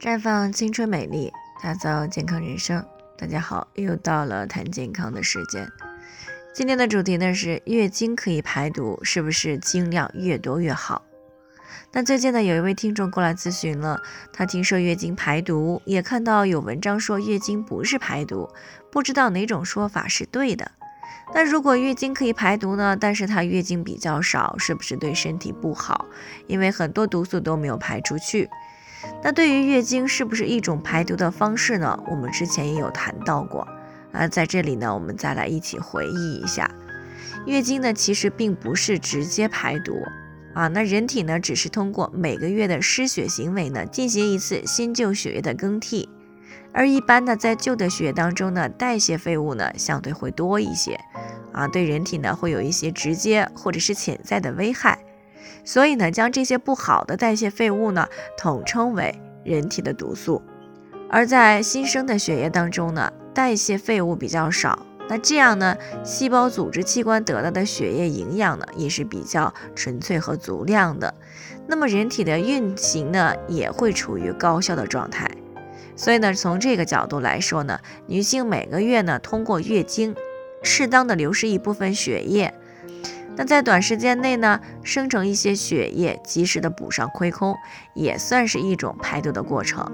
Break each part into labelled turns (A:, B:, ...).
A: 绽放青春美丽，打造健康人生。大家好，又到了谈健康的时间。今天的主题呢是月经可以排毒，是不是经量越多越好？那最近呢有一位听众过来咨询了，他听说月经排毒，也看到有文章说月经不是排毒，不知道哪种说法是对的。那如果月经可以排毒呢？但是他月经比较少，是不是对身体不好？因为很多毒素都没有排出去。那对于月经是不是一种排毒的方式呢？我们之前也有谈到过。啊，在这里呢，我们再来一起回忆一下，月经呢其实并不是直接排毒。啊，那人体呢只是通过每个月的失血行为呢进行一次新旧血液的更替，而一般呢在旧的血液当中呢代谢废物呢相对会多一些。啊，对人体呢会有一些直接或者是潜在的危害。所以呢，将这些不好的代谢废物呢，统称为人体的毒素。而在新生的血液当中呢，代谢废物比较少，那这样呢，细胞、组织、器官得到的血液营养呢，也是比较纯粹和足量的。那么人体的运行呢，也会处于高效的状态。所以呢，从这个角度来说呢，女性每个月呢，通过月经，适当的流失一部分血液。那在短时间内呢，生成一些血液，及时的补上亏空，也算是一种排毒的过程。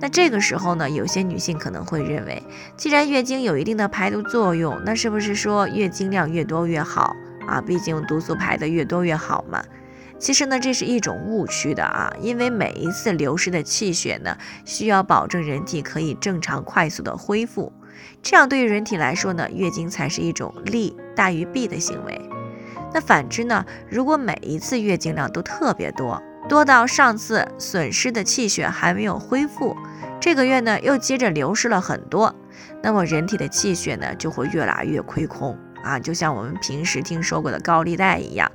A: 那这个时候呢，有些女性可能会认为，既然月经有一定的排毒作用，那是不是说月经量越多越好啊？毕竟毒素排的越多越好嘛。其实呢，这是一种误区的啊，因为每一次流失的气血呢，需要保证人体可以正常快速的恢复，这样对于人体来说呢，月经才是一种利大于弊的行为。那反之呢？如果每一次月经量都特别多，多到上次损失的气血还没有恢复，这个月呢又接着流失了很多，那么人体的气血呢就会越来越亏空啊，就像我们平时听说过的高利贷一样，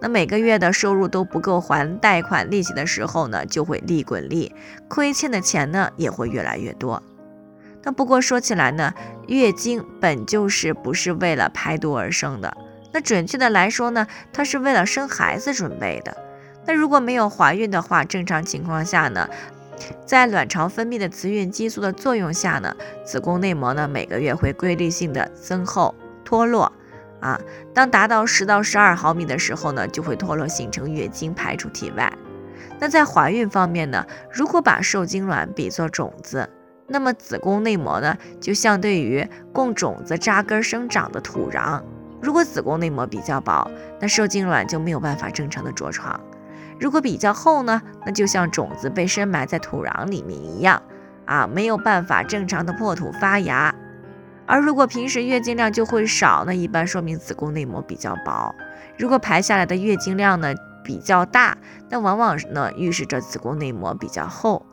A: 那每个月的收入都不够还贷款利息的时候呢，就会利滚利，亏欠的钱呢也会越来越多。那不过说起来呢，月经本就是不是为了排毒而生的。那准确的来说呢，它是为了生孩子准备的。那如果没有怀孕的话，正常情况下呢，在卵巢分泌的雌孕激素的作用下呢，子宫内膜呢每个月会规律性的增厚脱落啊。当达到十到十二毫米的时候呢，就会脱落形成月经排出体外。那在怀孕方面呢，如果把受精卵比作种子，那么子宫内膜呢就相对于供种子扎根生长的土壤。如果子宫内膜比较薄，那受精卵就没有办法正常的着床；如果比较厚呢，那就像种子被深埋在土壤里面一样，啊，没有办法正常的破土发芽。而如果平时月经量就会少，那一般说明子宫内膜比较薄；如果排下来的月经量呢比较大，那往往呢预示着子宫内膜比较厚。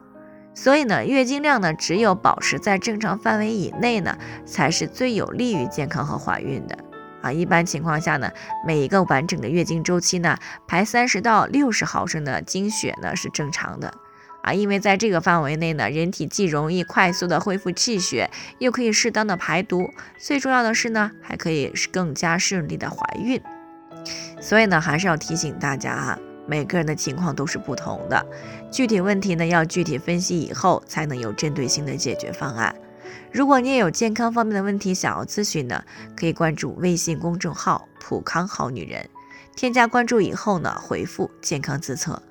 A: 所以呢，月经量呢只有保持在正常范围以内呢，才是最有利于健康和怀孕的。啊，一般情况下呢，每一个完整的月经周期呢，排三十到六十毫升的经血呢是正常的。啊，因为在这个范围内呢，人体既容易快速的恢复气血，又可以适当的排毒，最重要的是呢，还可以更加顺利的怀孕。所以呢，还是要提醒大家啊，每个人的情况都是不同的，具体问题呢要具体分析以后，才能有针对性的解决方案。如果你也有健康方面的问题想要咨询呢，可以关注微信公众号“普康好女人”，添加关注以后呢，回复“健康自测”，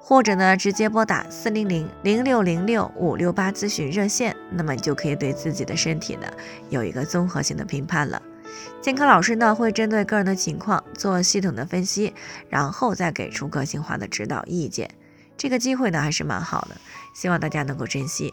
A: 或者呢直接拨打四零零零六零六五六八咨询热线，那么你就可以对自己的身体呢有一个综合性的评判了。健康老师呢会针对个人的情况做系统的分析，然后再给出个性化的指导意见。这个机会呢还是蛮好的，希望大家能够珍惜。